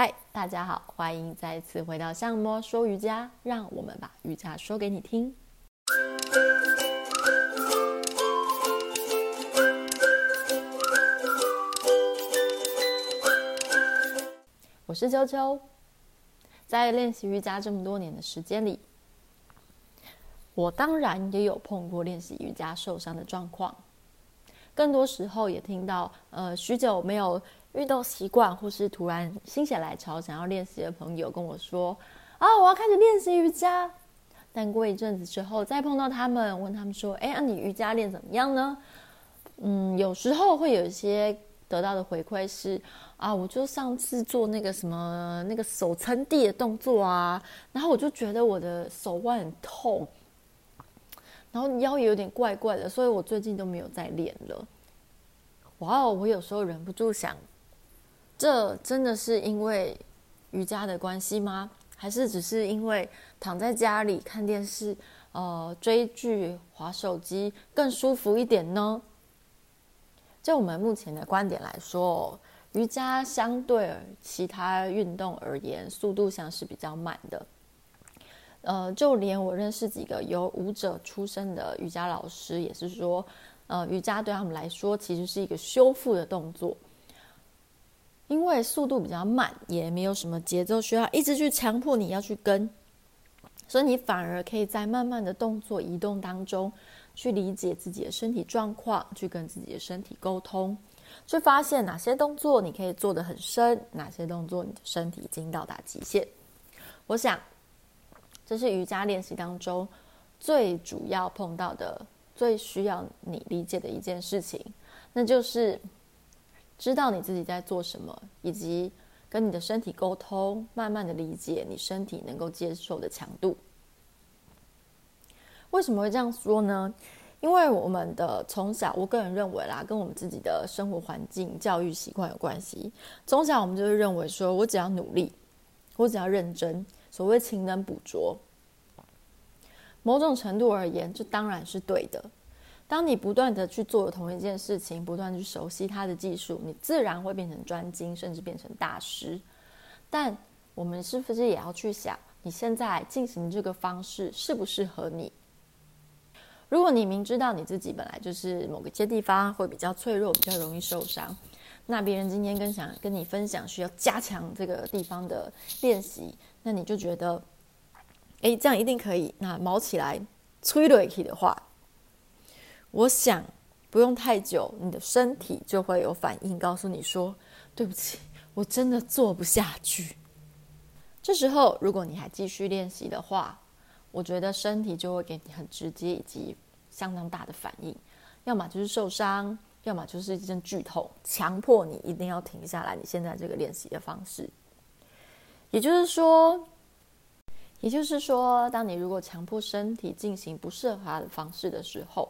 嗨，大家好，欢迎再次回到相摸说瑜伽，让我们把瑜伽说给你听。我是秋秋，在练习瑜伽这么多年的时间里，我当然也有碰过练习瑜伽受伤的状况，更多时候也听到，呃，许久没有。运动习惯，或是突然心血来潮想要练习的朋友跟我说：“啊，我要开始练习瑜伽。”但过一阵子之后，再碰到他们，问他们说：“哎，那你瑜伽练怎么样呢？”嗯，有时候会有一些得到的回馈是：“啊，我就上次做那个什么那个手撑地的动作啊，然后我就觉得我的手腕很痛，然后腰也有点怪怪的，所以我最近都没有再练了。”哇哦，我有时候忍不住想。这真的是因为瑜伽的关系吗？还是只是因为躺在家里看电视、呃追剧、滑手机更舒服一点呢？就我们目前的观点来说，瑜伽相对其他运动而言，速度上是比较慢的。呃，就连我认识几个有舞者出身的瑜伽老师，也是说，呃，瑜伽对他们来说其实是一个修复的动作。因为速度比较慢，也没有什么节奏需要一直去强迫你要去跟，所以你反而可以在慢慢的动作移动当中，去理解自己的身体状况，去跟自己的身体沟通，去发现哪些动作你可以做得很深，哪些动作你的身体已经到达极限。我想，这是瑜伽练习当中最主要碰到的、最需要你理解的一件事情，那就是。知道你自己在做什么，以及跟你的身体沟通，慢慢的理解你身体能够接受的强度。为什么会这样说呢？因为我们的从小，我个人认为啦，跟我们自己的生活环境、教育习惯有关系。从小我们就会认为说，我只要努力，我只要认真，所谓勤能补拙。某种程度而言，这当然是对的。当你不断的去做同一件事情，不断去熟悉它的技术，你自然会变成专精，甚至变成大师。但我们是不是也要去想，你现在进行这个方式适不适合你？如果你明知道你自己本来就是某个些地方会比较脆弱，比较容易受伤，那别人今天跟想跟你分享需要加强这个地方的练习，那你就觉得，哎，这样一定可以。那毛起来，催了起的话。我想不用太久，你的身体就会有反应，告诉你说：“对不起，我真的做不下去。”这时候，如果你还继续练习的话，我觉得身体就会给你很直接以及相当大的反应，要么就是受伤，要么就是一阵剧痛，强迫你一定要停下来你现在这个练习的方式。也就是说，也就是说，当你如果强迫身体进行不适合它的方式的时候，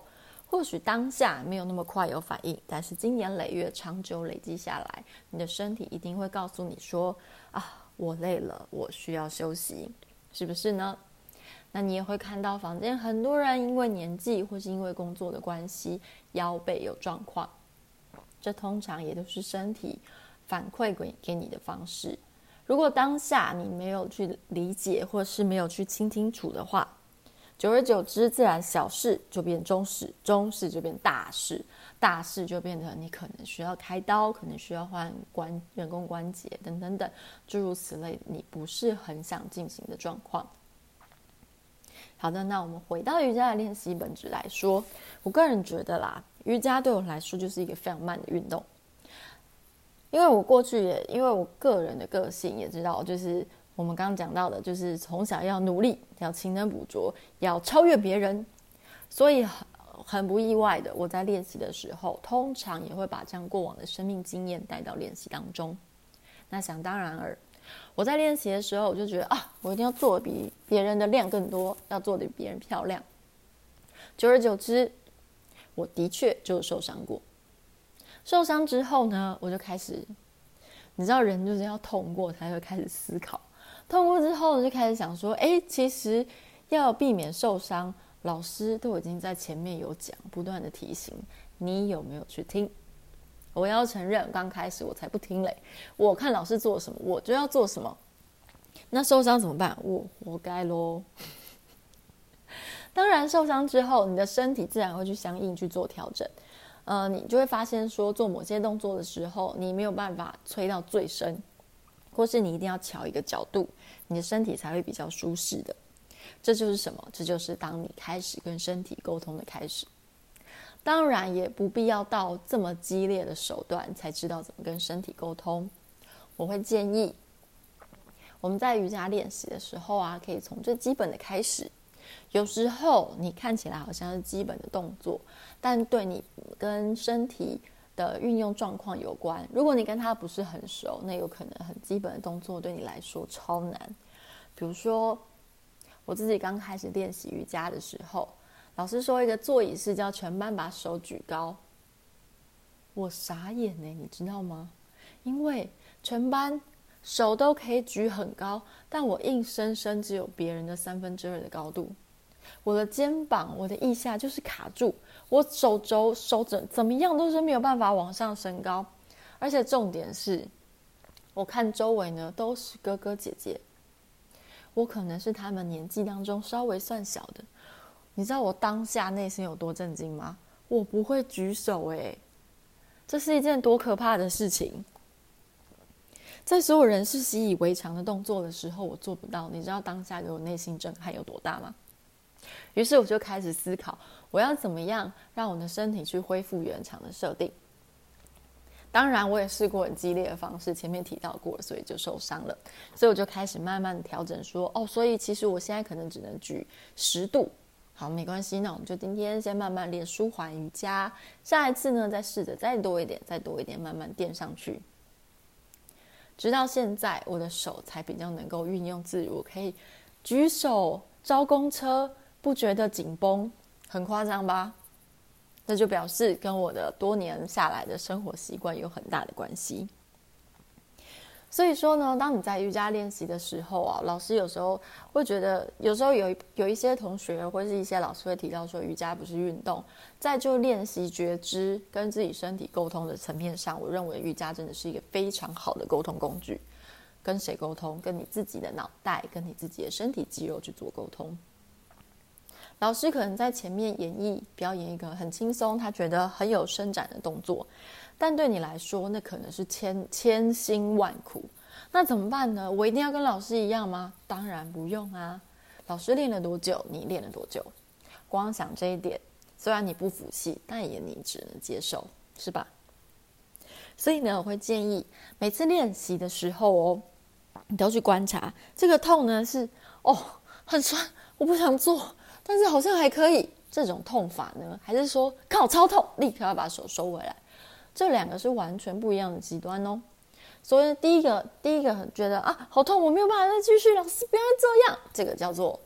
或许当下没有那么快有反应，但是经年累月、长久累积下来，你的身体一定会告诉你说：“啊，我累了，我需要休息，是不是呢？”那你也会看到房间很多人因为年纪或是因为工作的关系，腰背有状况，这通常也都是身体反馈给给你的方式。如果当下你没有去理解，或是没有去听清楚的话，久而久之，自然小事就变中事，中事就变大事，大事就变成你可能需要开刀，可能需要换关人工关节等等等，诸如此类，你不是很想进行的状况。好的，那我们回到瑜伽的练习本质来说，我个人觉得啦，瑜伽对我来说就是一个非常慢的运动，因为我过去也因为我个人的个性也知道，就是。我们刚刚讲到的，就是从小要努力，要勤能补拙，要超越别人，所以很很不意外的，我在练习的时候，通常也会把这样过往的生命经验带到练习当中。那想当然尔，我在练习的时候，我就觉得啊，我一定要做的比别人的量更多，要做的比别人漂亮。久而久之，我的确就受伤过。受伤之后呢，我就开始，你知道，人就是要痛过才会开始思考。痛过之后，就开始想说：哎，其实要避免受伤，老师都已经在前面有讲，不断的提醒，你有没有去听？我要承认，刚开始我才不听嘞，我看老师做什么，我就要做什么。那受伤怎么办？我活该喽。当然，受伤之后，你的身体自然会去相应去做调整。呃，你就会发现说，做某些动作的时候，你没有办法催到最深，或是你一定要调一个角度，你的身体才会比较舒适的。这就是什么？这就是当你开始跟身体沟通的开始。当然也不必要到这么激烈的手段才知道怎么跟身体沟通。我会建议我们在瑜伽练习的时候啊，可以从最基本的开始。有时候你看起来好像是基本的动作，但对你跟身体的运用状况有关。如果你跟他不是很熟，那有可能很基本的动作对你来说超难。比如说我自己刚开始练习瑜伽的时候。老师说一个座椅式，叫全班把手举高。我傻眼呢，你知道吗？因为全班手都可以举很高，但我硬生生只有别人的三分之二的高度。我的肩膀、我的腋下就是卡住，我手肘、手肘怎么样都是没有办法往上升高。而且重点是，我看周围呢都是哥哥姐姐，我可能是他们年纪当中稍微算小的。你知道我当下内心有多震惊吗？我不会举手诶，这是一件多可怕的事情。在所有人是习以为常的动作的时候，我做不到。你知道当下给我内心震撼有多大吗？于是我就开始思考，我要怎么样让我的身体去恢复原厂的设定。当然，我也试过很激烈的方式，前面提到过，所以就受伤了。所以我就开始慢慢的调整，说哦，所以其实我现在可能只能举十度。好，没关系，那我们就今天先慢慢练舒缓瑜伽，下一次呢，再试着再多一点，再多一点，慢慢垫上去。直到现在，我的手才比较能够运用自如，可以举手招公车，不觉得紧绷，很夸张吧？那就表示跟我的多年下来的生活习惯有很大的关系。所以说呢，当你在瑜伽练习的时候啊，老师有时候会觉得，有时候有有一些同学或是一些老师会提到说，瑜伽不是运动。在就练习觉知跟自己身体沟通的层面上，我认为瑜伽真的是一个非常好的沟通工具。跟谁沟通？跟你自己的脑袋，跟你自己的身体肌肉去做沟通。老师可能在前面演绎表演一个很轻松，他觉得很有伸展的动作。但对你来说，那可能是千千辛万苦。那怎么办呢？我一定要跟老师一样吗？当然不用啊。老师练了多久，你练了多久？光想这一点，虽然你不服气，但也你只能接受，是吧？所以呢，我会建议每次练习的时候哦，你都去观察这个痛呢是哦很酸，我不想做，但是好像还可以。这种痛法呢，还是说靠超痛，立刻要把手收回来？这两个是完全不一样的极端哦，所以第一个，第一个觉得啊好痛，我没有办法再继续，老师不要这样，这个叫做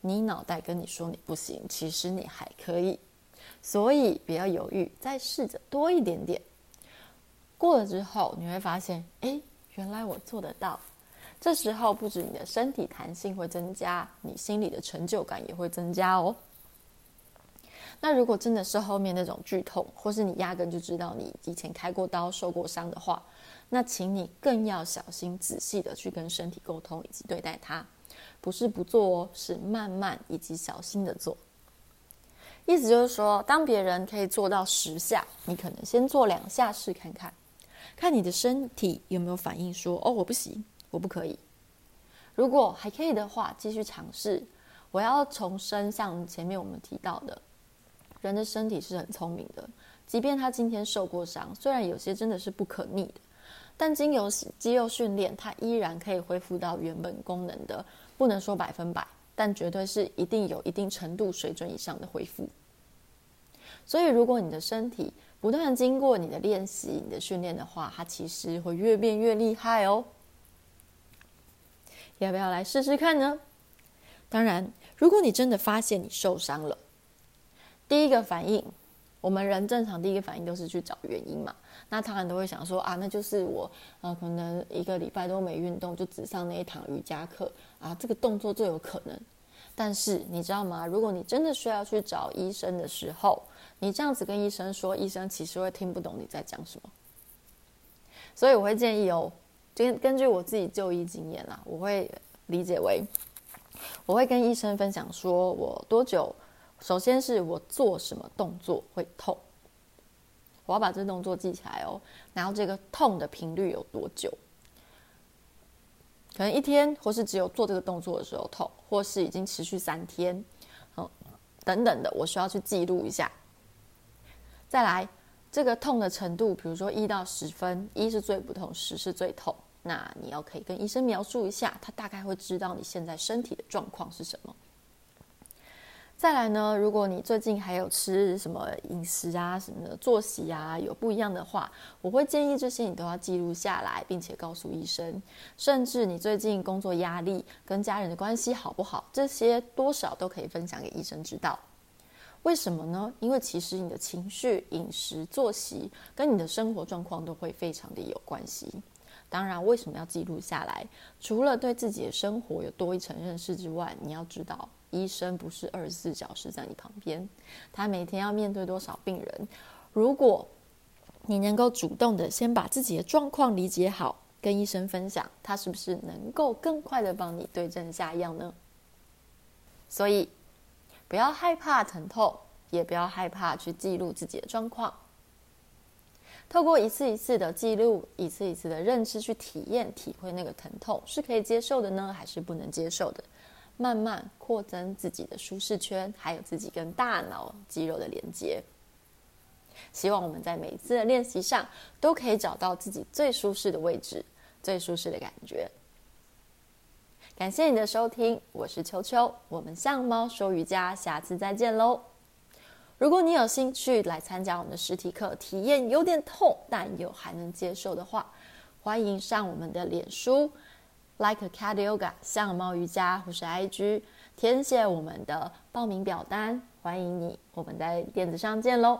你脑袋跟你说你不行，其实你还可以，所以不要犹豫，再试着多一点点，过了之后你会发现，哎，原来我做得到，这时候不止你的身体弹性会增加，你心里的成就感也会增加哦。那如果真的是后面那种剧痛，或是你压根就知道你以前开过刀、受过伤的话，那请你更要小心、仔细的去跟身体沟通以及对待它，不是不做哦，是慢慢以及小心的做。意思就是说，当别人可以做到十下，你可能先做两下试看看，看你的身体有没有反应说，说哦，我不行，我不可以。如果还可以的话，继续尝试。我要重申，像前面我们提到的。人的身体是很聪明的，即便他今天受过伤，虽然有些真的是不可逆的，但经由肌肉训练，他依然可以恢复到原本功能的。不能说百分百，但绝对是一定有一定程度水准以上的恢复。所以，如果你的身体不断经过你的练习、你的训练的话，它其实会越变越厉害哦。要不要来试试看呢？当然，如果你真的发现你受伤了。第一个反应，我们人正常第一个反应都是去找原因嘛。那当然都会想说啊，那就是我呃，可能一个礼拜都没运动，就只上那一堂瑜伽课啊，这个动作最有可能。但是你知道吗？如果你真的需要去找医生的时候，你这样子跟医生说，医生其实会听不懂你在讲什么。所以我会建议哦，根根据我自己就医经验啦，我会理解为，我会跟医生分享说，我多久，首先是我做什么动作会痛，我要把这动作记起来哦，然后这个痛的频率有多久，可能一天，或是只有做这个动作的时候痛，或是已经持续三天，嗯，等等的，我需要去记录一下。再来，这个痛的程度，比如说一到十分，一是最不痛，十是最痛。那你要可以跟医生描述一下，他大概会知道你现在身体的状况是什么。再来呢，如果你最近还有吃什么饮食啊、什么的作息啊有不一样的话，我会建议这些你都要记录下来，并且告诉医生。甚至你最近工作压力跟家人的关系好不好，这些多少都可以分享给医生知道。为什么呢？因为其实你的情绪、饮食、作息跟你的生活状况都会非常的有关系。当然，为什么要记录下来？除了对自己的生活有多一层认识之外，你要知道，医生不是二十四小时在你旁边，他每天要面对多少病人。如果你能够主动的先把自己的状况理解好，跟医生分享，他是不是能够更快的帮你对症下药呢？所以。不要害怕疼痛，也不要害怕去记录自己的状况。透过一次一次的记录，一次一次的认知去体验、体会那个疼痛，是可以接受的呢，还是不能接受的？慢慢扩增自己的舒适圈，还有自己跟大脑肌肉的连接。希望我们在每一次的练习上，都可以找到自己最舒适的位置，最舒适的感觉。感谢你的收听，我是秋秋，我们向猫说瑜伽，下次再见喽。如果你有兴趣来参加我们的实体课，体验有点痛但又还能接受的话，欢迎上我们的脸书，Like a Cat Yoga 相貌瑜伽或是 IG，填写我们的报名表单，欢迎你，我们在电子上见喽。